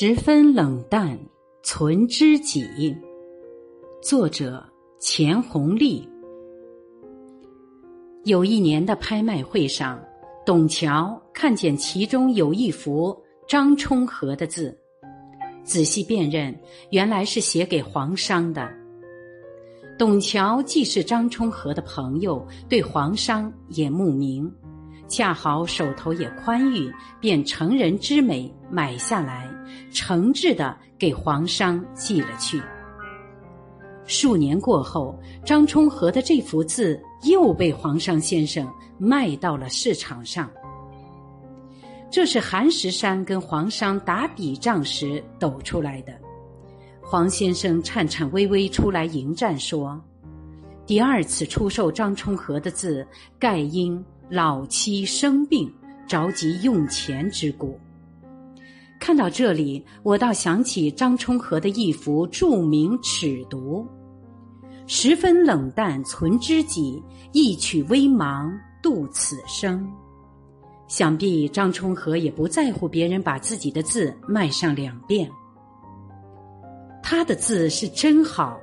十分冷淡，存知己。作者钱红丽。有一年的拍卖会上，董桥看见其中有一幅张充和的字，仔细辨认，原来是写给皇商的。董桥既是张充和的朋友，对皇商也慕名。恰好手头也宽裕，便成人之美买下来，诚挚的给皇商寄了去。数年过后，张充和的这幅字又被皇上先生卖到了市场上。这是韩石山跟皇商打笔仗时抖出来的。黄先生颤颤巍巍出来迎战，说：“第二次出售张充和的字，盖因。”老妻生病，着急用钱之故。看到这里，我倒想起张充和的一幅著名尺牍：“十分冷淡存知己，一曲微茫度此生。”想必张充和也不在乎别人把自己的字卖上两遍。他的字是真好，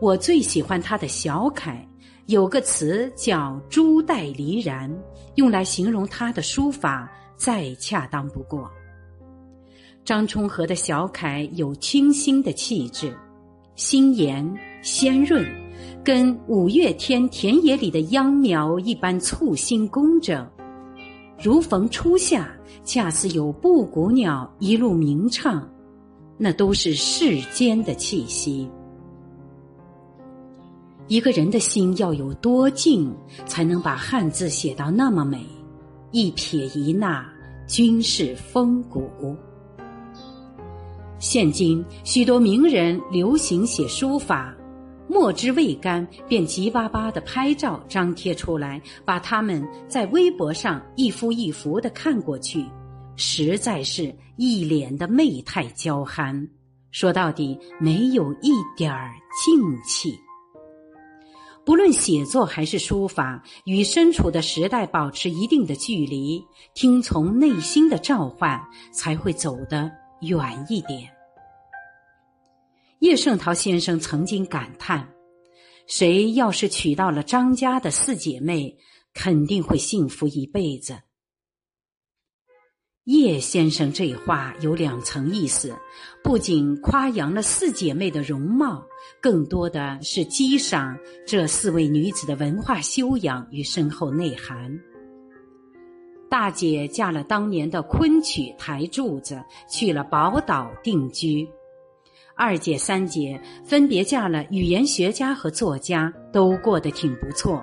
我最喜欢他的小楷。有个词叫“朱带离然”，用来形容他的书法再恰当不过。张充和的小楷有清新的气质，新颜鲜润，跟五月天田野里的秧苗一般簇新工整。如逢初夏，恰似有布谷鸟一路鸣唱，那都是世间的气息。一个人的心要有多静，才能把汉字写到那么美？一撇一捺均是风骨。现今许多名人流行写书法，墨汁未干便急巴巴的拍照张贴出来，把他们在微博上一幅一幅的看过去，实在是一脸的媚态娇憨。说到底，没有一点儿静气。不论写作还是书法，与身处的时代保持一定的距离，听从内心的召唤，才会走得远一点。叶圣陶先生曾经感叹：“谁要是娶到了张家的四姐妹，肯定会幸福一辈子。”叶先生这话有两层意思，不仅夸扬了四姐妹的容貌，更多的是激赏这四位女子的文化修养与深厚内涵。大姐嫁了当年的昆曲台柱子，去了宝岛定居；二姐、三姐分别嫁了语言学家和作家，都过得挺不错。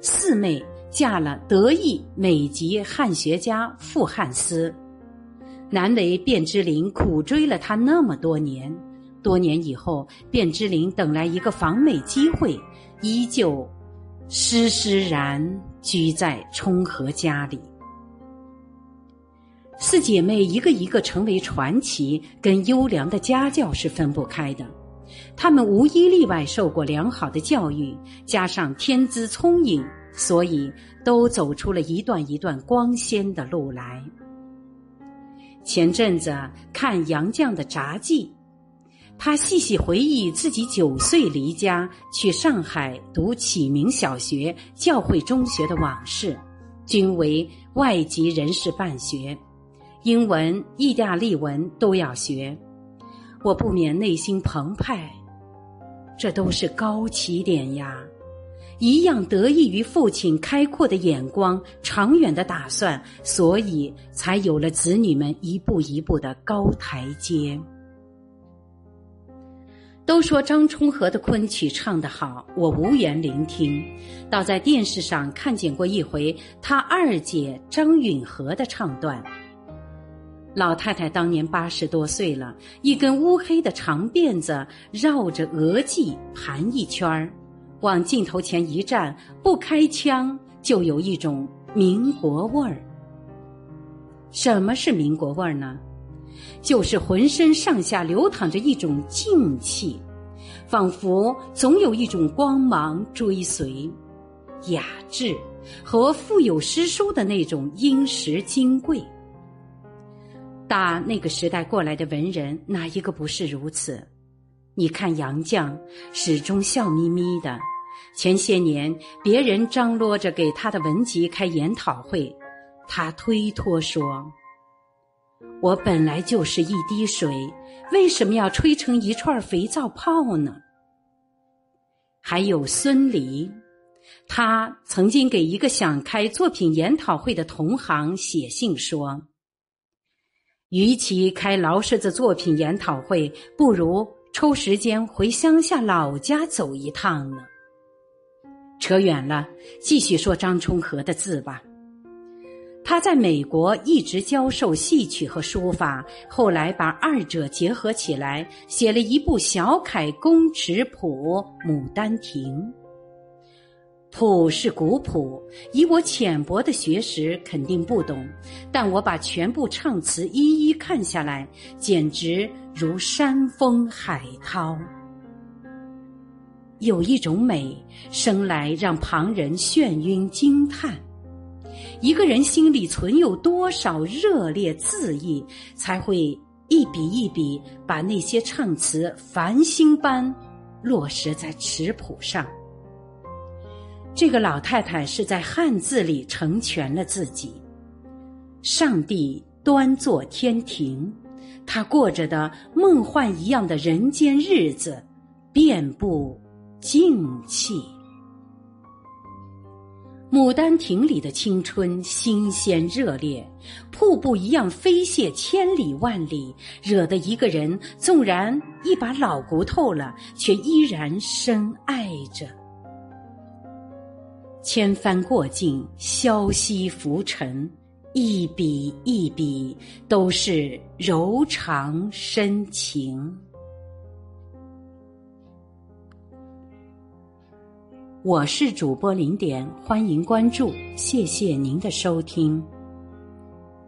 四妹。嫁了得意美籍汉学家傅汉思，难为卞之琳苦追了他那么多年。多年以后，卞之琳等来一个访美机会，依旧施施然居在冲和家里。四姐妹一个一个成为传奇，跟优良的家教是分不开的。她们无一例外受过良好的教育，加上天资聪颖。所以，都走出了一段一段光鲜的路来。前阵子看杨绛的札记，他细细回忆自己九岁离家去上海读启明小学、教会中学的往事，均为外籍人士办学，英文、意大利文都要学。我不免内心澎湃，这都是高起点呀。一样得益于父亲开阔的眼光、长远的打算，所以才有了子女们一步一步的高台阶。都说张充和的昆曲唱得好，我无缘聆听，倒在电视上看见过一回他二姐张允和的唱段。老太太当年八十多岁了，一根乌黑的长辫子绕着额际盘一圈儿。往镜头前一站，不开腔就有一种民国味儿。什么是民国味儿呢？就是浑身上下流淌着一种静气，仿佛总有一种光芒追随，雅致和富有诗书的那种殷实金贵。打那个时代过来的文人，哪一个不是如此？你看杨绛，始终笑眯眯的。前些年，别人张罗着给他的文集开研讨会，他推脱说：“我本来就是一滴水，为什么要吹成一串肥皂泡呢？”还有孙犁，他曾经给一个想开作品研讨会的同行写信说：“与其开劳师子作品研讨会，不如抽时间回乡下老家走一趟呢。”扯远了，继续说张充和的字吧。他在美国一直教授戏曲和书法，后来把二者结合起来，写了一部小楷公尺谱《牡丹亭》。谱是古谱，以我浅薄的学识，肯定不懂。但我把全部唱词一一看下来，简直如山峰海涛。有一种美，生来让旁人眩晕惊叹。一个人心里存有多少热烈恣意，才会一笔一笔把那些唱词繁星般落实在词谱上。这个老太太是在汉字里成全了自己。上帝端坐天庭，她过着的梦幻一样的人间日子，遍布静气。《牡丹亭》里的青春新鲜热烈，瀑布一样飞泻千里万里，惹得一个人纵然一把老骨头了，却依然深爱着。千帆过尽，萧息浮沉，一笔一笔都是柔肠深情。我是主播零点，欢迎关注，谢谢您的收听。